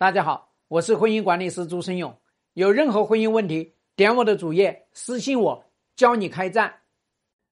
大家好，我是婚姻管理师朱生勇。有任何婚姻问题，点我的主页私信我，教你开战。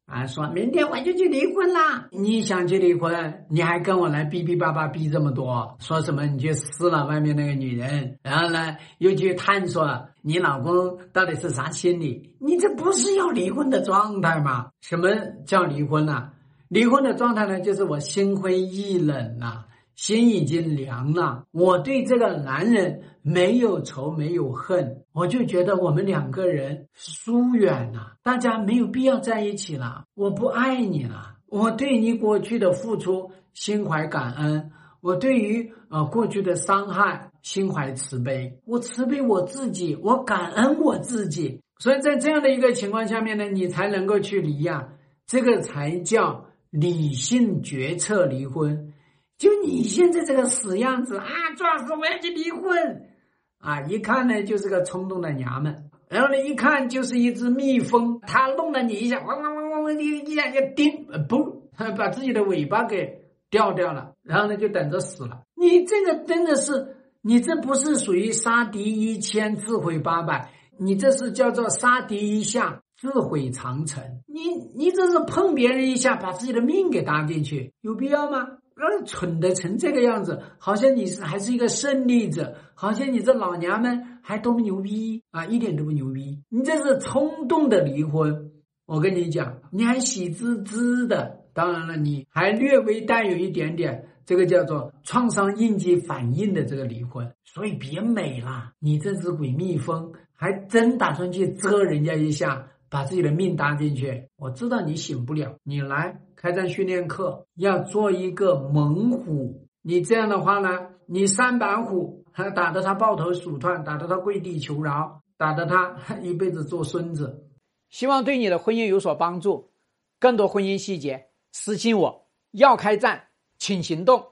啊，说明天我就去离婚啦！你想去离婚，你还跟我来逼逼巴巴逼这么多，说什么你去撕了外面那个女人，然后呢又去探索你老公到底是啥心理？你这不是要离婚的状态吗？什么叫离婚呢？离婚的状态呢，就是我心灰意冷了。心已经凉了，我对这个男人没有仇没有恨，我就觉得我们两个人疏远了，大家没有必要在一起了。我不爱你了，我对你过去的付出心怀感恩，我对于呃过去的伤害心怀慈悲，我慈悲我自己，我感恩我自己。所以在这样的一个情况下面呢，你才能够去离呀，这个才叫理性决策离婚。就你现在这个死样子啊，壮士我要去离婚，啊，一看呢就是个冲动的娘们，然后呢一看就是一只蜜蜂，它弄了你一下，汪汪汪汪汪，一一下就叮，嘣，把自己的尾巴给掉掉了，然后呢就等着死了。你这个真的是，你这不是属于杀敌一千自毁八百，你这是叫做杀敌一下。自毁长城。你你这是碰别人一下，把自己的命给搭进去，有必要吗？呃，蠢的成这个样子，好像你是还是一个胜利者，好像你这老娘们还多么牛逼啊，一点都不牛逼。你这是冲动的离婚，我跟你讲，你还喜滋滋的。当然了，你还略微带有一点点这个叫做创伤应激反应的这个离婚。所以别美了，你这只鬼蜜蜂还真打算去蛰人家一下。把自己的命搭进去，我知道你醒不了，你来开战训练课，要做一个猛虎。你这样的话呢，你三板虎，还打得他抱头鼠窜，打得他跪地求饶，打得他一辈子做孙子。希望对你的婚姻有所帮助。更多婚姻细节，私信我。要开战，请行动。